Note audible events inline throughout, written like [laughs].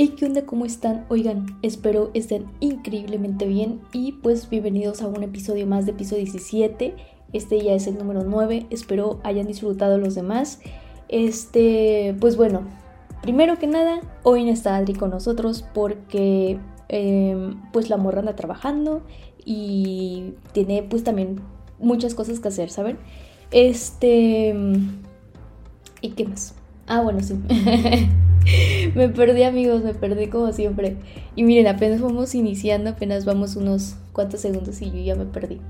Hey, ¿qué onda? ¿Cómo están? Oigan, espero estén increíblemente bien y pues bienvenidos a un episodio más de episodio 17. Este ya es el número 9, espero hayan disfrutado los demás. Este, pues bueno, primero que nada, hoy no está Adri con nosotros porque em, pues la morra anda trabajando y tiene pues también muchas cosas que hacer, ¿saben? Este... ¿Y qué más? Ah, bueno, sí. [laughs] me perdí amigos, me perdí como siempre. Y miren, apenas vamos iniciando, apenas vamos unos cuantos segundos y yo ya me perdí.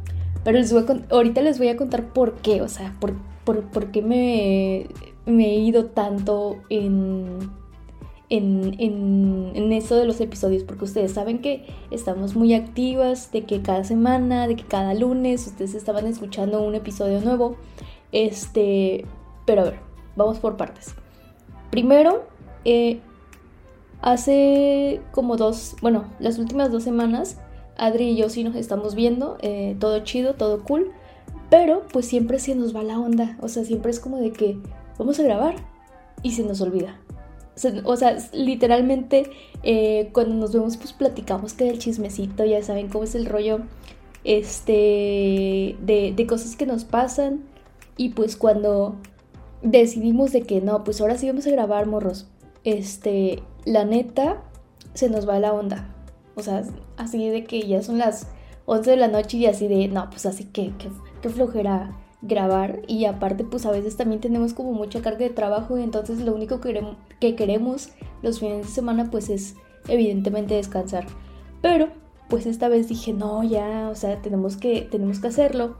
Pero les voy a ahorita les voy a contar por qué, o sea, por, por, qué me, me, he ido tanto en, en, en, en, eso de los episodios, porque ustedes saben que estamos muy activas, de que cada semana, de que cada lunes ustedes estaban escuchando un episodio nuevo. Este, pero a ver, vamos por partes. Primero, eh, hace como dos, bueno, las últimas dos semanas, Adri y yo sí nos estamos viendo, eh, todo chido, todo cool, pero pues siempre se nos va la onda, o sea, siempre es como de que vamos a grabar y se nos olvida. O sea, literalmente eh, cuando nos vemos pues platicamos que del chismecito, ya saben cómo es el rollo este, de, de cosas que nos pasan y pues cuando decidimos de que no, pues ahora sí vamos a grabar morros este, la neta, se nos va la onda. O sea, así de que ya son las 11 de la noche y así de, no, pues así que, que, flojera grabar. Y aparte, pues a veces también tenemos como mucha carga de trabajo y entonces lo único que queremos, que queremos los fines de semana pues es evidentemente descansar. Pero, pues esta vez dije, no, ya, o sea, tenemos que, tenemos que hacerlo.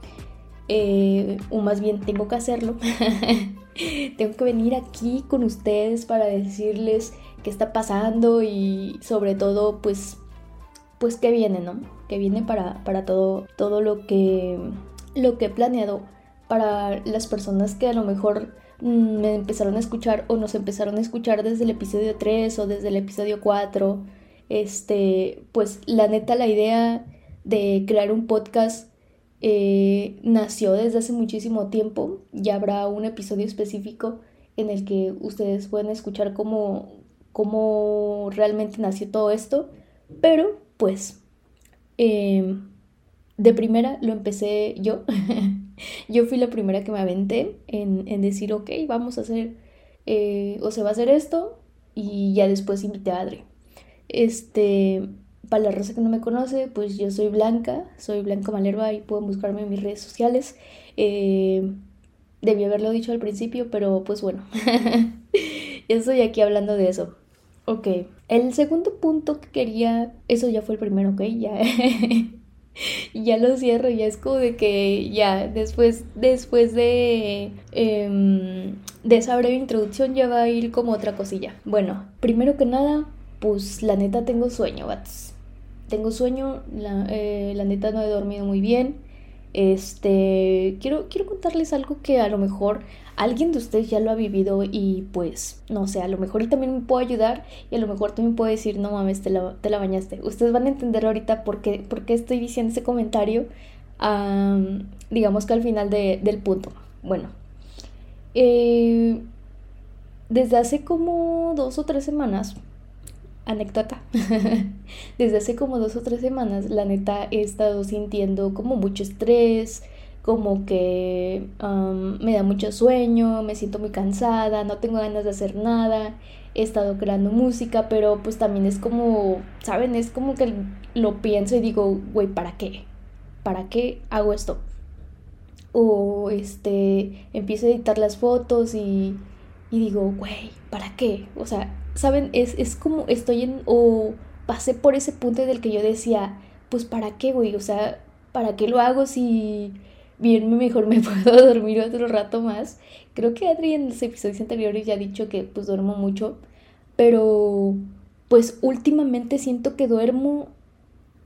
Eh, o más bien tengo que hacerlo. [laughs] tengo que venir aquí con ustedes para decirles qué está pasando y sobre todo pues pues qué viene, ¿no? Que viene para, para todo, todo lo que lo que he planeado para las personas que a lo mejor mm, me empezaron a escuchar o nos empezaron a escuchar desde el episodio 3 o desde el episodio 4. Este, pues la neta la idea de crear un podcast eh, nació desde hace muchísimo tiempo. Ya habrá un episodio específico en el que ustedes pueden escuchar cómo, cómo realmente nació todo esto. Pero pues em, de primera lo empecé yo. [laughs] yo fui la primera que me aventé en, en decir, ok, vamos a hacer, eh, o se va a hacer esto. Y ya después invité a Adri. Este, para la raza que no me conoce, pues yo soy Blanca, soy Blanca Malerva y pueden buscarme en mis redes sociales. Eh, debí haberlo dicho al principio, pero pues bueno, [laughs] ya estoy aquí hablando de eso. Ok, el segundo punto que quería, eso ya fue el primero, ok, ya, [laughs] ya lo cierro, ya es como de que ya después, después de, em, de esa breve introducción ya va a ir como otra cosilla. Bueno, primero que nada, pues la neta tengo sueño, bats tengo sueño, eh, la, neta no he dormido muy bien. Este, quiero, quiero contarles algo que a lo mejor alguien de ustedes ya lo ha vivido y pues, no sé, a lo mejor y también me puedo ayudar y a lo mejor también puedo decir, no mames, te la, te la bañaste. Ustedes van a entender ahorita por qué, por qué estoy diciendo ese comentario, digamos que al final del punto. Bueno, eh, desde hace como dos o tres semanas, anécdota. [laughs] Desde hace como dos o tres semanas, la neta, he estado sintiendo como mucho estrés, como que me da mucho sueño, me siento muy cansada, no tengo ganas de hacer nada. He estado creando música, pero pues también es como, ¿saben? Es como que lo pienso y digo, güey, ¿para qué? ¿Para qué hago esto? O este, empiezo a editar las fotos y, y digo, güey, ¿para qué? O sea, ¿saben? Es, es como estoy en, o pasé por ese punto del que yo decía, pues ¿para qué, güey? O sea, ¿para qué lo hago si bien mejor me [laughs] puedo dormir otro rato más? Creo que Adri en los episodios anteriores ya ha dicho que pues duermo mucho, pero pues últimamente siento que duermo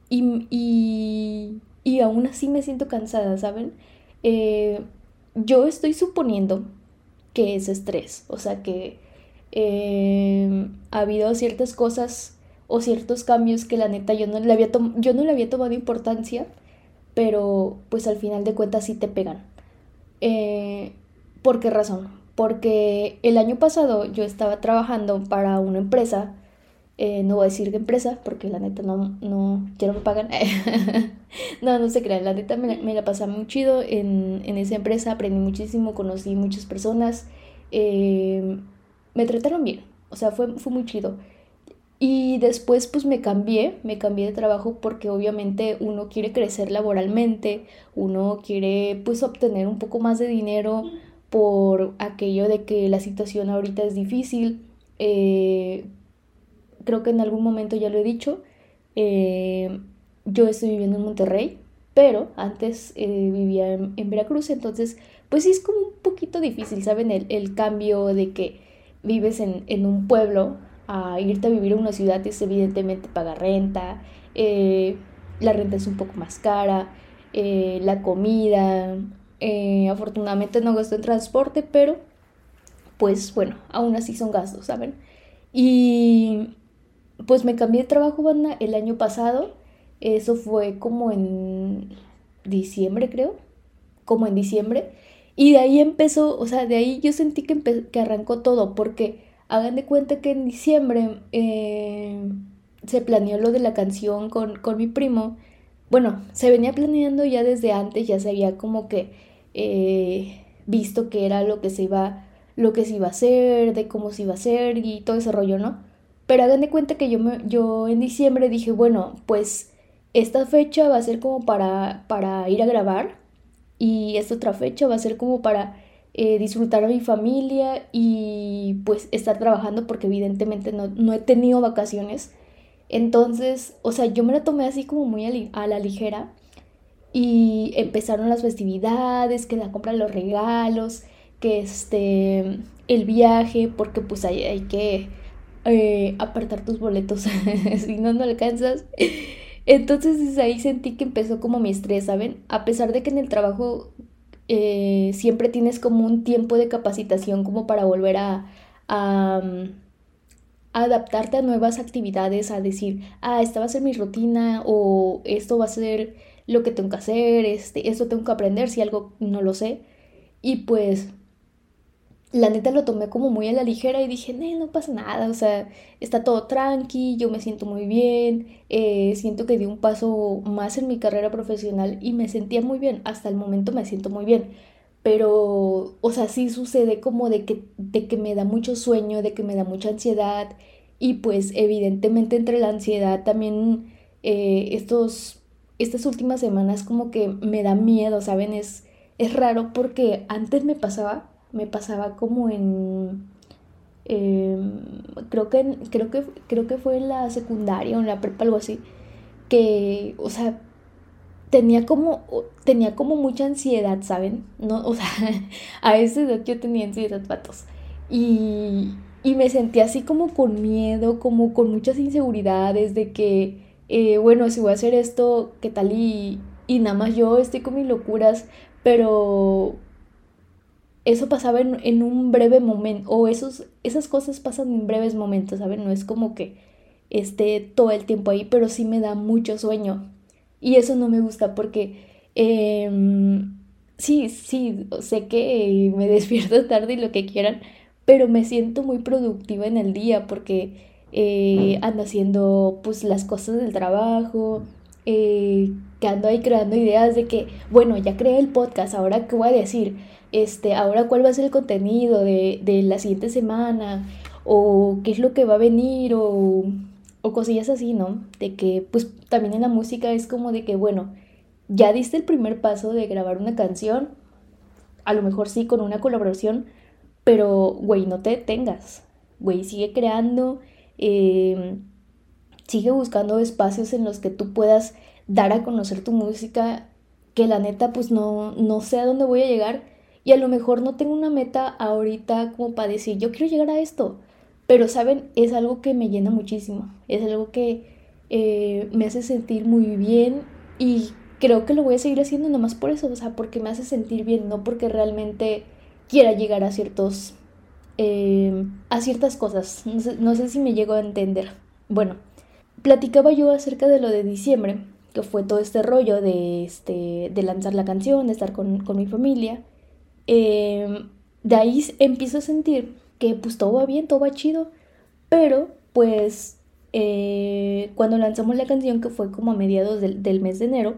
y, y, y aún así me siento cansada, ¿saben? Eh, yo estoy suponiendo que es estrés, o sea que eh, ha habido ciertas cosas o ciertos cambios que la neta yo no le había, yo no le había tomado importancia, pero pues al final de cuentas sí te pegan. Eh, ¿Por qué razón? Porque el año pasado yo estaba trabajando para una empresa Eh, no voy a decir de empresa porque la neta no, no ya no me pagan. [laughs] no, no se crean. La neta me, me la pasé muy chido en, en, esa empresa. Aprendí muchísimo, conocí muchas personas. Eh, me trataron bien. O sea, fue, fue muy chido. Y después pues me cambié, me cambié de trabajo porque obviamente uno quiere crecer laboralmente, uno quiere pues obtener un poco más de dinero por aquello de que la situación ahorita es difícil. Eh, creo que en algún momento ya lo he dicho, eh, yo estoy viviendo en Monterrey, pero antes eh, vivía en, Veracruz, entonces pues sí es como un poquito difícil, ¿saben? El, el cambio de que vives en, en un pueblo a irte a vivir a una ciudad es evidentemente pagar renta, eh, la renta es un poco más cara, eh, la comida, eh, afortunadamente no gasto en transporte, pero pues bueno, aún así son gastos, ¿saben? Y pues me cambié de trabajo, banda, el año pasado, eso fue como en diciembre, creo, como en diciembre, y de ahí empezó, o sea, de ahí yo sentí que, que arrancó todo, porque Hagan de cuenta que en diciembre eh, se planeó lo de la canción con, mi primo. Bueno, se venía planeando ya desde antes, ya se había como que eh, visto que era lo que se iba, lo que se iba a hacer, de cómo se iba a hacer y todo ese rollo, ¿no? Pero hagan de cuenta que yo, me, yo en diciembre dije, bueno, pues esta fecha va a ser como para, para ir a grabar y esta otra fecha va a ser como para eh, disfrutar a mi familia y pues estar trabajando porque evidentemente no, he tenido vacaciones. Entonces, o sea, yo me la tomé así como muy a, la ligera y empezaron las festividades, que la compra de los regalos, que este, el viaje, porque pues hay, hay que eh, apartar tus boletos, [laughs] si no, no alcanzas. Entonces ahí sentí que empezó como mi estrés, ¿saben? A pesar de que en el trabajo eh, siempre tienes como un tiempo de capacitación como para volver a, mm, adaptarte a nuevas actividades, a decir, ah, esta va a ser mi rutina o esto va a ser lo que tengo que hacer, este, esto tengo que aprender si algo no lo sé. Y pues la neta lo tomé como muy a la ligera y dije, no, pasa nada, o sea, está todo tranqui, yo me siento muy bien, eh, siento que di un paso más en mi carrera profesional y me sentía muy bien, hasta el momento me siento muy bien, pero, o sea, sí sucede como de que, de que me da mucho sueño, de que me da mucha ansiedad y pues evidentemente entre la ansiedad también eh, estos, estas últimas semanas como que me da miedo, ¿saben? Es, es raro porque antes me pasaba me pasaba como en... Em, creo, que, creo, que, creo que fue en la secundaria o en la prepa, algo así, que, o sea, tenía como, tenía como mucha ansiedad, ¿saben? No, o sea, [laughs] a esa edad yo tenía ansiedad, patos. Y, y me sentía así como con miedo, como con muchas inseguridades de que, eh, bueno, si voy a hacer esto, ¿qué tal? Y, y nada más yo estoy con mis locuras, pero eso pasaba en, un breve momento, o esos, esas cosas pasan en breves momentos, ¿saben? No es como que esté todo el tiempo ahí, pero sí me da mucho sueño. Y eso no me gusta porque em, sí, sí, sé que me [laughs] despierto tarde y lo que quieran, pero me siento muy productiva en el día porque eh, ando haciendo pues las cosas del trabajo, eh, que ando ahí creando ideas de que, bueno, ya creé el podcast, ahora qué voy a decir, este, ahora cuál va a ser el contenido de, la siguiente semana, o qué es lo que va a venir, o, o cosillas así, ¿no? De que, pues también en la música es como de que, bueno, ya diste el primer paso de grabar una canción, a lo mejor sí con una colaboración, pero, güey, no te detengas, güey, sigue creando, em, sigue buscando espacios en los que tú puedas dar a conocer tu música, que la neta, pues no, no sé a dónde voy a llegar, y a lo mejor no tengo una meta ahorita como para decir, yo quiero llegar a esto. Pero, ¿saben? Es algo que me llena muchísimo. Es algo que eh, me hace sentir muy bien y creo que lo voy a seguir haciendo nomás por eso. O sea, porque me hace sentir bien, no porque realmente quiera llegar a ciertos... Eh, a ciertas cosas. No sé, no sé si me llego a entender. Bueno, platicaba yo acerca de lo de diciembre, que fue todo este rollo de, este, de lanzar la canción, de estar con, con mi familia. Em, de ahí empiezo a sentir que pues todo va bien, todo va chido, pero pues eh, cuando lanzamos la canción, que fue como a mediados del, mes de enero,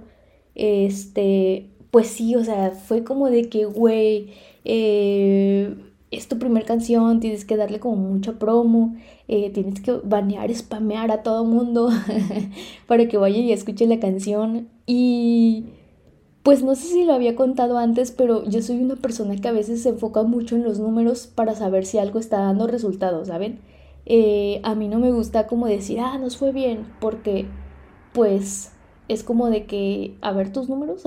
este, pues sí, o sea, fue como de que, güey, eh, es tu primera canción, tienes que darle como mucha promo, eh, tienes que banear, spamear a todo mundo [laughs] para que vayan y escuchen la canción. Y pues no sé si lo había contado antes, pero yo soy una persona que a veces se enfoca mucho en los números para saber si algo está dando resultados, ¿saben? Eh, a mí no me gusta como decir, ah, nos fue bien, porque pues es como de que, a ver tus números.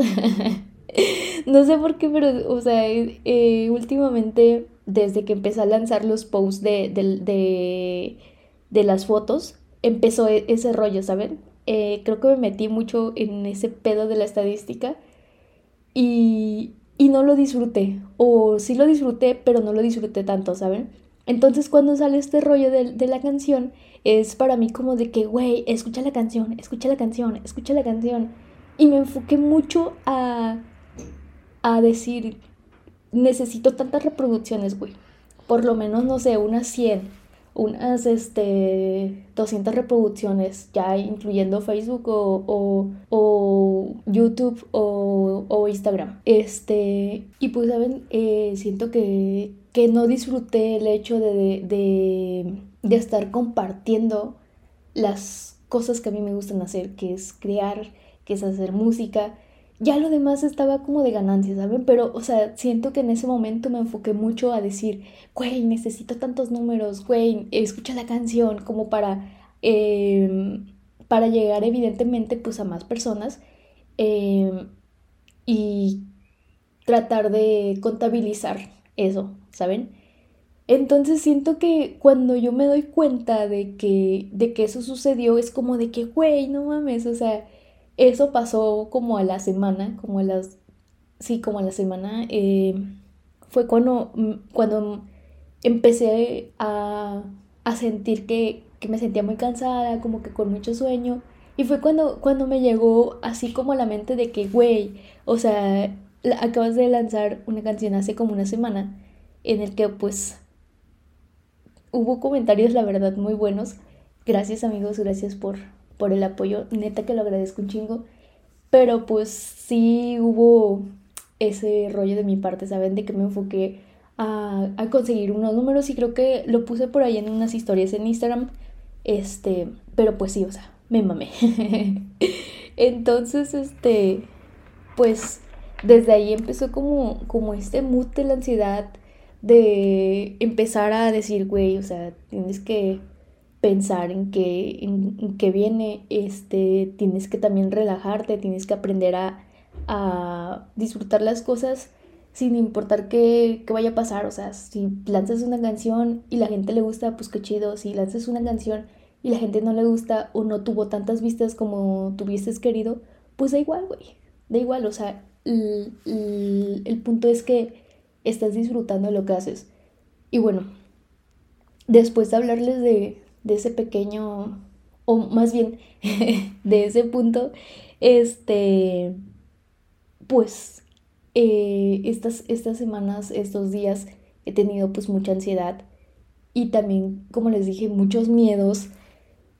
[laughs] no sé por qué, pero, o sea, eh, últimamente, desde que empecé a lanzar los posts de, de, las fotos, empezó e, ese rollo, ¿saben? Eh, creo que me metí mucho en ese pedo de la estadística y, y no lo disfruté. O sí lo disfruté, pero no lo disfruté tanto, ¿saben? Entonces cuando sale este rollo de, la canción, es para mí como de que, güey, escucha la canción, escucha la canción, escucha la canción. Y me enfoqué mucho a, a decir, necesito tantas reproducciones, güey. Por lo menos, no sé, unas 100 unas este, 200 reproducciones, ya incluyendo Facebook o, o, YouTube o, o, Instagram. Este, y pues, ¿saben? Eh, siento que, que, no disfruté el hecho de, de, de estar compartiendo las cosas que a mí me gustan hacer, que es crear, que es hacer música ya lo demás estaba como de ganancia, ¿saben? Pero, o sea, siento que en ese momento me enfoqué mucho a decir, güey, necesito tantos números, güey, escucha la canción, como para, em, para llegar evidentemente pues a más personas em, y tratar de contabilizar eso, ¿saben? Entonces siento que cuando yo me doy cuenta de que, de que eso sucedió, es como de que, güey, no mames, o sea, eso pasó como a la semana, como a las, sí, como a la semana, eh, fue cuando, mm, cuando empecé a, a sentir que, que, me sentía muy cansada, como que con mucho sueño. Y fue cuando, cuando me llegó así como a la mente de que, güey, o sea, acabas de lanzar una canción hace como una semana en el que pues hubo comentarios, la verdad, muy buenos. Gracias amigos, gracias por, por el apoyo, neta que lo agradezco un chingo, pero pues sí hubo ese rollo de mi parte, ¿saben? De que me enfoqué a, a, conseguir unos números y creo que lo puse por ahí en unas historias en Instagram, este, pero pues sí, o sea, me mamé. [laughs] Entonces, este, pues desde ahí empezó como, como este mood de la ansiedad de empezar a decir, güey, o sea, tienes que pensar en que, en, que viene, este, tienes que también relajarte, tienes que aprender a, a disfrutar las cosas sin importar qué, qué, vaya a pasar. O sea, si lanzas una canción y la gente le gusta, pues qué chido. Si lanzas una canción y la gente no le gusta o no tuvo tantas vistas como tuvieses querido, pues da igual, güey. Da igual, o sea, el, el punto es que estás disfrutando de lo que haces. Y bueno, después de hablarles de, de ese pequeño, o más bien [laughs] de ese punto, este, pues eh, estas, estas semanas, estos días, he tenido pues mucha ansiedad y también, como les dije, muchos miedos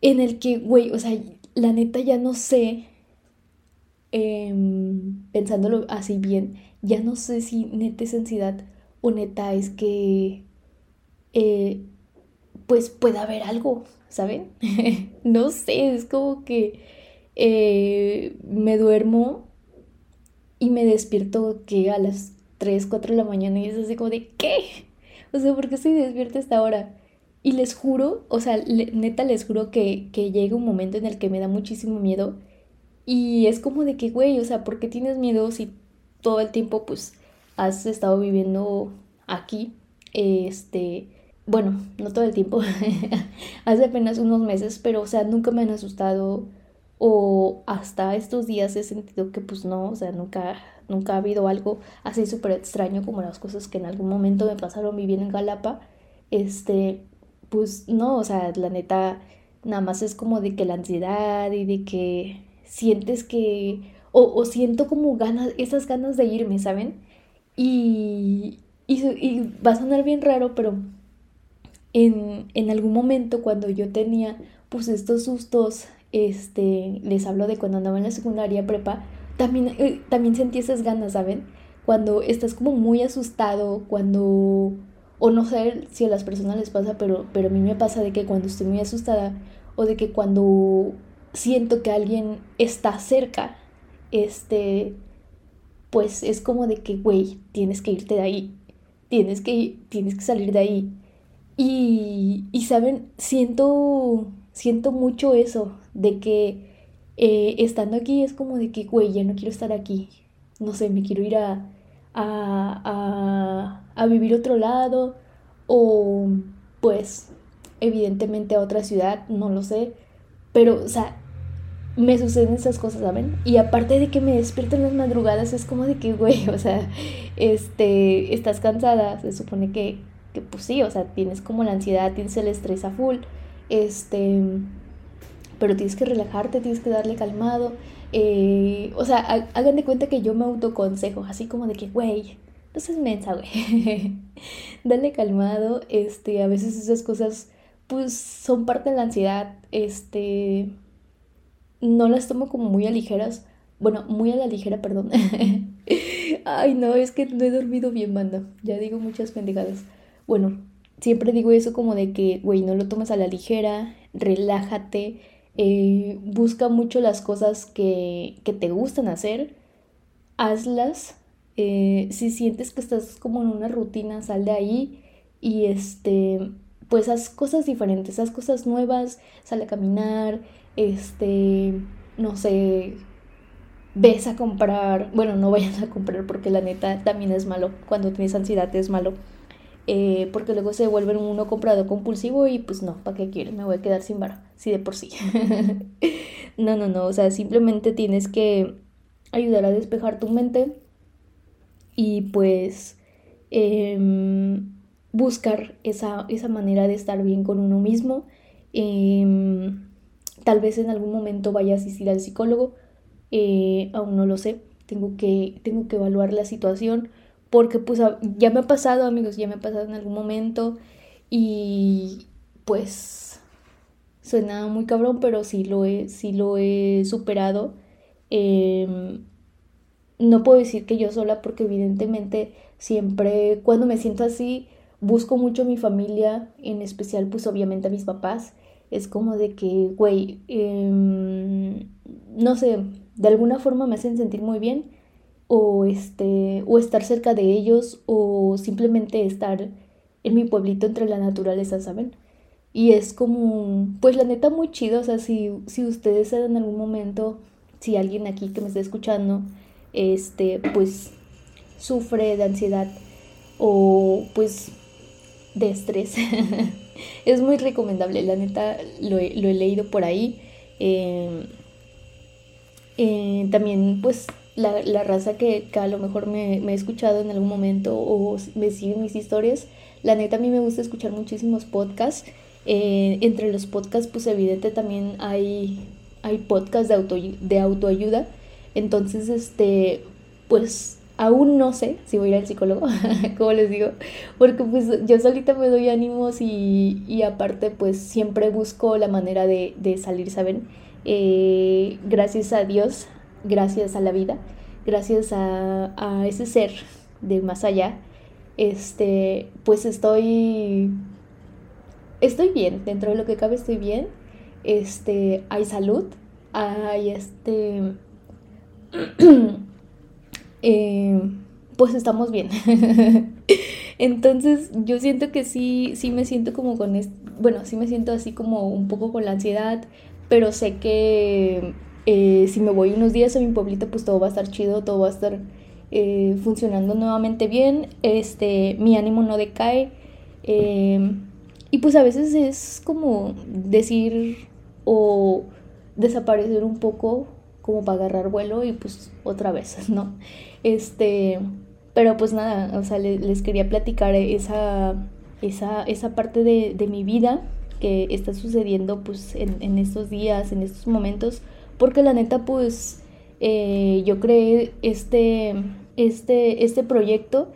en el que, güey, o sea, la neta ya no sé, em, pensándolo así bien, ya no sé si neta es ansiedad o neta es que eh, pues puede haber algo, ¿saben? [laughs] no sé, es como que eh, me duermo y me despierto que a las 3, 4 de la mañana y es así como de ¿qué? O sea, ¿por qué estoy despierta hasta ahora? Y les juro, o sea, neta les juro que, que llega un momento en el que me da muchísimo miedo y es como de que, güey, o sea, ¿por qué tienes miedo si todo el tiempo pues has estado viviendo aquí? Este, bueno, no todo el tiempo, [laughs] hace apenas unos meses, pero o sea, nunca me han asustado o hasta estos días he sentido que pues no, o sea, nunca, nunca ha habido algo así súper extraño como las cosas que en algún momento me pasaron viviendo en Galapa, este, pues no, o sea, la neta, nada más es como de que la ansiedad y de que sientes que, o, o siento como ganas, esas ganas de irme, ¿saben? Y, y, y va a sonar bien raro, pero en, algún momento cuando yo tenía pues estos sustos, este, les hablo de cuando andaba en la secundaria prepa, también, eh, también sentí esas ganas, ¿saben? Cuando estás como muy asustado, cuando, o no sé si a las personas les pasa, pero, pero a mí me pasa de que cuando estoy muy asustada o de que cuando siento que alguien está cerca, este, pues es como de que, güey, tienes que irte de ahí, tienes que, tienes que salir de ahí. Y, y saben, siento, siento mucho eso, de que eh, estando aquí es como de que, güey, ya no quiero estar aquí. No sé, me quiero ir a, a, a, vivir otro lado o pues evidentemente a otra ciudad, no lo sé. Pero, o sea, me suceden esas cosas, ¿saben? Y aparte de que me despierto en las madrugadas, es como de que, güey, [laughs] o sea, este, estás cansada, se supone que, pues sí, o sea, tienes como la ansiedad, tienes el estrés a full, este, pero tienes que relajarte, tienes que darle calmado, eh, o sea, hagan de cuenta que yo me autoconsejo, así como de que, güey, seas mensa, güey, [laughs] dale calmado, este, a veces esas cosas, pues, son parte de la ansiedad, este no las tomo como muy a ligeras. Bueno, muy a la ligera, perdón. [laughs] Ay, no, es que no he dormido bien, banda. Ya digo muchas pendejadas. Bueno, siempre digo eso como de que, güey, no lo tomes a la ligera, relájate, eh, busca mucho las cosas que, que te gustan hacer, hazlas. Eh, si sientes que estás como en una rutina, sal de ahí y este, pues haz cosas diferentes, haz cosas nuevas, sal a caminar, este, no sé, ves a comprar, bueno, no vayas a comprar porque la neta también es malo, cuando tienes ansiedad es malo, eh, porque luego se vuelve uno comprado compulsivo y pues no, ¿para qué quiero? Me voy a quedar sin varo, sí de por sí. [laughs] no, no, no, o sea, simplemente tienes que ayudar a despejar tu mente y pues em, buscar esa, esa manera de estar bien con uno mismo. Eh, Tal vez en algún momento vaya a asistir al psicólogo, eh, aún no lo sé, tengo que, tengo que evaluar la situación porque pues ya me ha pasado amigos, ya me ha pasado en algún momento y pues suena muy cabrón, pero sí lo he, sí lo he superado. Em, no puedo decir que yo sola porque evidentemente siempre cuando me siento así busco mucho a mi familia, en especial pues obviamente a mis papás es como de que, güey, em, no sé, de alguna forma me hacen sentir muy bien o este o estar cerca de ellos o simplemente estar en mi pueblito entre la naturaleza, ¿saben? Y es como, pues la neta muy chido, o sea, si, si ustedes en algún momento, si alguien aquí que me está escuchando, este, pues sufre de ansiedad o pues de estrés, [laughs] es muy recomendable, la neta lo he, leído por ahí. Em, eh, también pues la, raza que, a lo mejor me, me, he escuchado en algún momento o me siguen mis historias, la neta a mí me gusta escuchar muchísimos podcasts. Eh, entre los podcasts pues evidente también hay, hay podcasts de, auto, de autoayuda. Entonces, este, pues Aún no sé si voy a ir al psicólogo, [laughs] como les digo, porque pues yo solita me doy ánimos y, y aparte pues siempre busco la manera de, de salir, ¿saben? Eh, gracias a Dios, gracias a la vida, gracias a, a ese ser de más allá, este, pues estoy, estoy bien, dentro de lo que cabe estoy bien, este, hay salud, hay este... [clears throat] Eh, pues estamos bien. [laughs] Entonces yo siento que sí, sí me siento como con, bueno, sí me siento así como un poco con la ansiedad, pero sé que eh, si me voy unos días a mi pueblito, pues todo va a estar chido, todo va a estar eh, funcionando nuevamente bien, este, mi ánimo no decae. y pues a veces es como decir o desaparecer un poco como para agarrar vuelo y pues otra vez, [laughs] ¿no? Este, pero pues nada, o sea, les, quería platicar esa, esa, esa parte de, de, mi vida que está sucediendo pues en, en, estos días, en estos momentos, porque la neta pues eh, yo creé este, este, este proyecto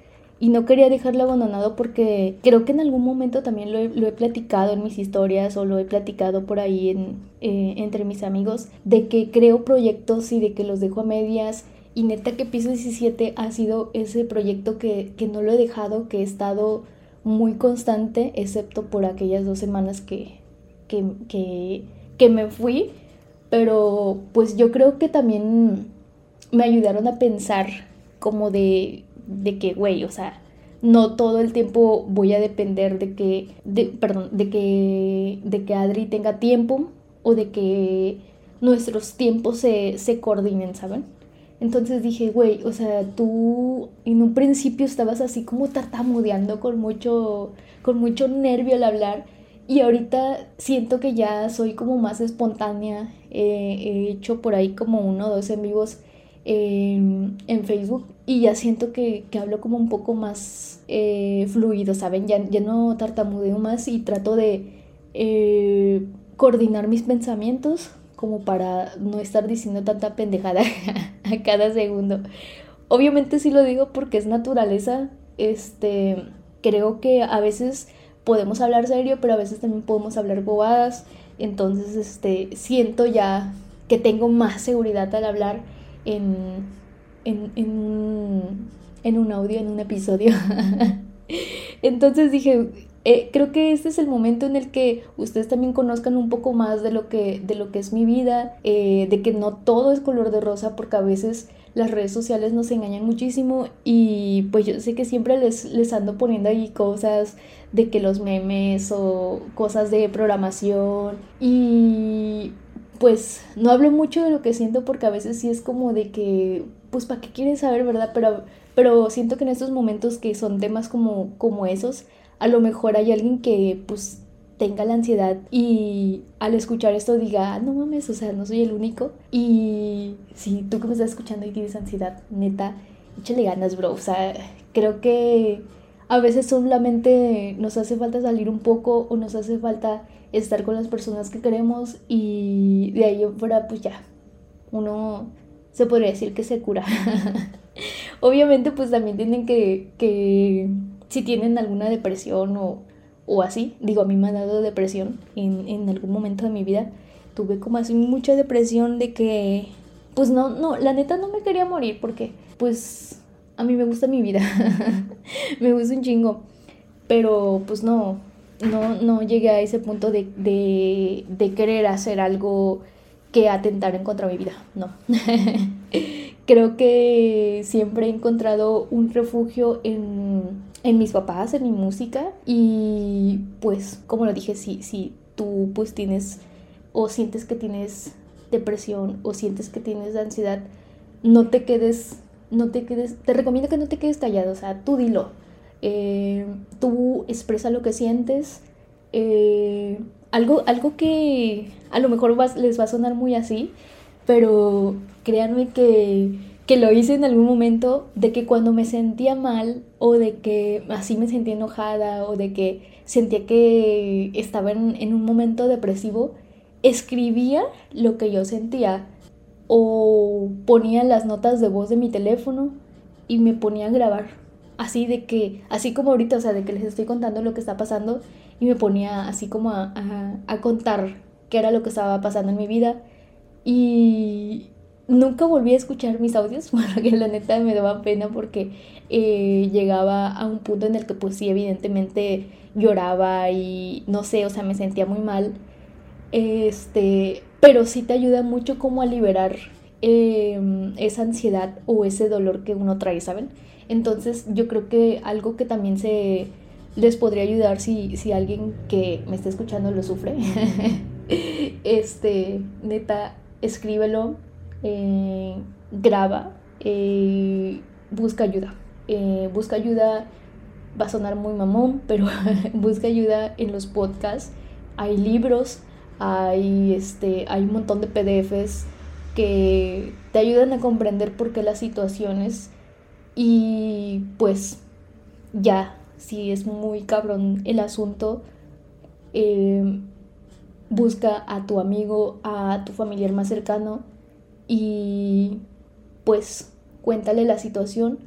y no quería dejarlo abandonado porque creo que en algún momento también lo he, platicado en mis historias o lo he platicado por ahí en, eh, entre mis amigos, de que creo proyectos y de que los dejo a medias. Y neta que Piso 17 ha sido ese proyecto que, que no lo he dejado, que he estado muy constante, excepto por aquellas dos semanas que, que, que, que me fui. Pero pues yo creo que también me ayudaron a pensar como de de que, güey, o sea, no todo el tiempo voy a depender de que, de, perdón, de que, de que Adri tenga tiempo o de que nuestros tiempos se, se coordinen, ¿saben? Entonces dije, güey, o sea, tú en un principio estabas así como tartamudeando con mucho, con mucho nervio al hablar y ahorita siento que ya soy como más espontánea. he hecho por ahí como uno o dos en vivos en Facebook y ya siento que, hablo como un poco más eh, fluido, ¿saben? Ya, ya, no tartamudeo más y trato de eh, coordinar mis pensamientos como para no estar diciendo tanta pendejada [laughs] a cada segundo. Obviamente sí lo digo porque es naturaleza, este, creo que a veces podemos hablar serio, pero a veces también podemos hablar bobadas, entonces este, siento ya que tengo más seguridad al hablar en, en, en, un audio, en un episodio. [laughs] Entonces dije, eh, creo que este es el momento en el que ustedes también conozcan un poco más de lo que, de lo que es mi vida, eh, de que no todo es color de rosa, porque a veces las redes sociales nos engañan muchísimo y pues yo sé que siempre les, les ando poniendo ahí cosas de que los memes o cosas de programación y pues no hablo mucho de lo que siento porque a veces sí es como de que, pues, ¿para qué quieres saber, verdad? Pero, pero siento que en estos momentos que son temas como, como esos, a lo mejor hay alguien que, pues, tenga la ansiedad y al escuchar esto diga, ah, no mames, o sea, no soy el único. Y si tú que me estás escuchando y tienes ansiedad, neta, échale ganas, bro. O sea, creo que a veces solamente nos hace falta salir un poco o nos hace falta estar con las personas que queremos y de ahí fuera pues ya, uno se podría decir que se cura. [laughs] Obviamente pues también tienen que, que si tienen alguna depresión o, o, así, digo, a mí me ha dado depresión en, en algún momento de mi vida, tuve como así mucha depresión de que, pues no, no, la neta no me quería morir porque pues a mí me gusta mi vida, [laughs] me gusta un chingo, pero pues no, no, no llegué a ese punto de, de, querer hacer algo que atentar en contra de mi vida, no. [laughs] Creo que siempre he encontrado un refugio en, en, mis papás, en mi música y pues como lo dije, si, si tú pues tienes o sientes que tienes depresión o sientes que tienes ansiedad, no te quedes, no te quedes, te recomiendo que no te quedes callado, o sea, tú dilo, eh, tú expresa lo que sientes. Eh, algo, algo que a lo mejor les va a sonar muy así, pero créanme que, que, lo hice en algún momento de que cuando me sentía mal o de que así me sentía enojada o de que sentía que estaba en, un momento depresivo, escribía lo que yo sentía o ponía las notas de voz de mi teléfono y me ponía a grabar. Así de que, así como ahorita, o sea, de que les estoy contando lo que está pasando y me ponía así como a, a, contar qué era lo que estaba pasando en mi vida. Y nunca volví a escuchar mis audios [laughs] porque la neta me daba pena porque eh, llegaba a un punto en el que pues sí, evidentemente lloraba y no sé, o sea, me sentía muy mal. Este, pero sí te ayuda mucho como a liberar em, esa ansiedad o ese dolor que uno trae, ¿saben? Entonces yo creo que algo que también se les podría ayudar si, si alguien que me está escuchando lo sufre, [laughs] este, neta, escríbelo, eh, graba, eh, busca ayuda. Eh, busca ayuda, va a sonar muy mamón, [laughs] pero busca ayuda en los podcasts. Hay libros, hay, este, hay un montón de PDFs que te ayudan a comprender por qué las situaciones y pues ya, si es muy cabrón el asunto, em, busca a tu amigo, a tu familiar más cercano y pues cuéntale la situación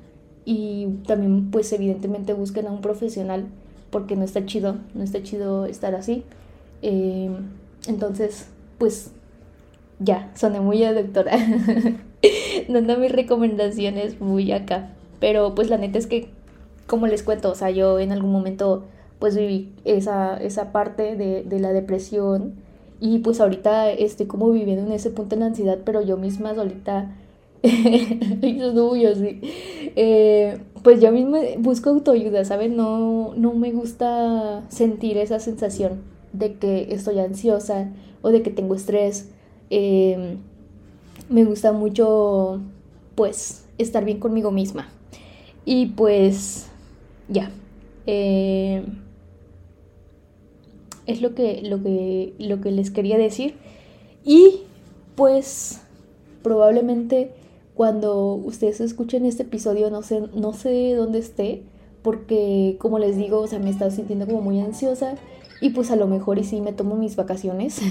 y también pues evidentemente busquen a un profesional porque no está chido, no está chido estar así. Eh, entonces, pues ya, soné muy a doctora, [laughs] dando mis recomendaciones muy acá. Pero pues la neta es que, como les cuento, o sea, yo en algún momento pues viví esa, esa parte de, de la depresión y pues ahorita estoy como viviendo en ese punto de la ansiedad, pero yo misma solita [laughs] eh, pues yo misma busco autoayuda, ¿saben? No, no me gusta sentir esa sensación de que estoy ansiosa o de que tengo estrés. Em, me gusta mucho, pues, estar bien conmigo misma. Y pues, ya. Eh, es lo que, lo, que, lo que les quería decir. Y pues, probablemente cuando ustedes escuchen este episodio, no sé, no sé dónde esté, porque como les digo, o sea, me estaba sintiendo como muy ansiosa y pues a lo mejor y sí me tomo mis vacaciones.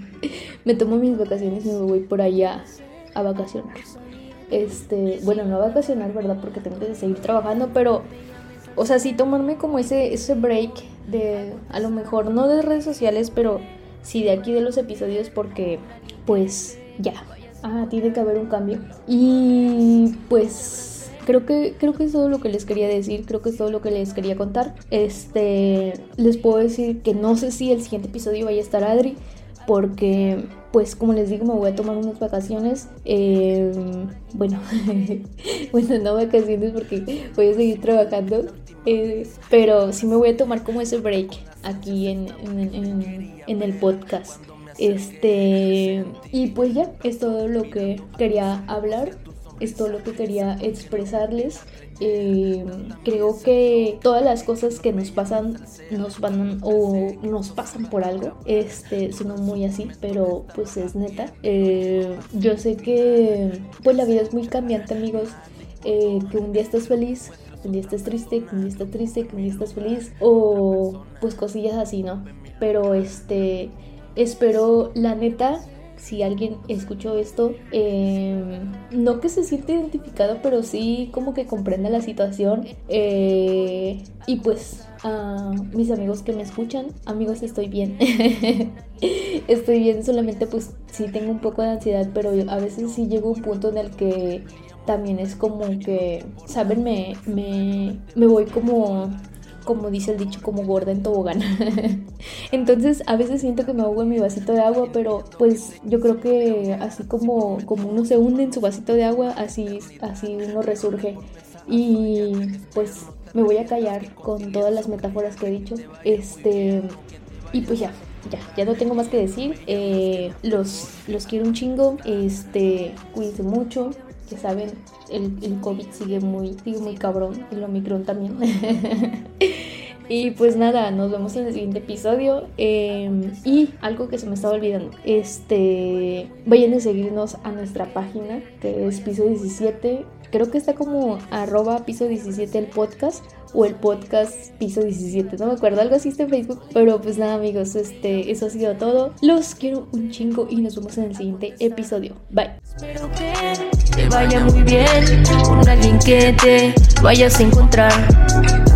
[laughs] me tomo mis vacaciones y me voy por allá a vacacionar. Este, bueno, no a vacacionar, ¿verdad? Porque tengo que seguir trabajando, pero o sea, sí tomarme como ese ese break de a lo mejor no de redes sociales, pero sí de aquí de los episodios porque pues ya, tiene que haber un cambio. Y pues creo que creo que es todo lo que les quería decir, creo que es todo lo que les quería contar. Este, les puedo decir que no sé si el siguiente episodio vaya a estar Adri porque pues como les digo me voy a tomar unas vacaciones em, bueno [laughs] bueno no vacaciones porque voy a seguir trabajando eh, pero sí me voy a tomar como ese break aquí en, en el podcast este, y pues ya, es todo lo que quería hablar, es todo lo que quería expresarles. Eh, creo que todas las cosas que nos pasan nos van o nos pasan por algo. Este, son muy así, pero pues es neta. Eh, yo sé que pues la vida es muy cambiante, amigos. Eh, que un día estás feliz, un día estás triste, que un día estás triste, que un día estás feliz, o pues cosillas así, ¿no? Pero este Espero, la neta, si alguien escuchó esto, em, no que se siente identificado, pero sí como que comprenda la situación. Eh, y pues mis amigos que me escuchan, amigos, estoy bien. [laughs] estoy bien, solamente pues sí tengo un poco de ansiedad, pero a veces sí llego a un punto en el que también es como que, ¿saben? Me, me, me voy como como dice el dicho, como gorda en tobogán. [laughs] Entonces a veces siento que me ahogo en mi vasito de agua, pero pues yo creo que así como, como uno se hunde en su vasito de agua, así, así uno resurge. Y pues me voy a callar con todas las metáforas que he dicho. Este, y pues ya, ya, ya no tengo más que decir. Eh, los, los quiero un chingo. Este, cuídense mucho. Que saben, el, el, COVID sigue muy, sigue muy cabrón. Y el Omicron también. [laughs] y pues nada, nos vemos en el siguiente episodio. Em, y algo que se me estaba olvidando. Este, vayan a seguirnos a nuestra página, que es piso 17. Creo que está como arroba piso 17 el podcast o el podcast piso 17, no me acuerdo, algo así está en Facebook. Pero pues nada amigos, este, eso ha sido todo. Los quiero un chingo y nos vemos en el siguiente episodio. Bye. Espero que te vaya muy bien con alguien que te vayas a encontrar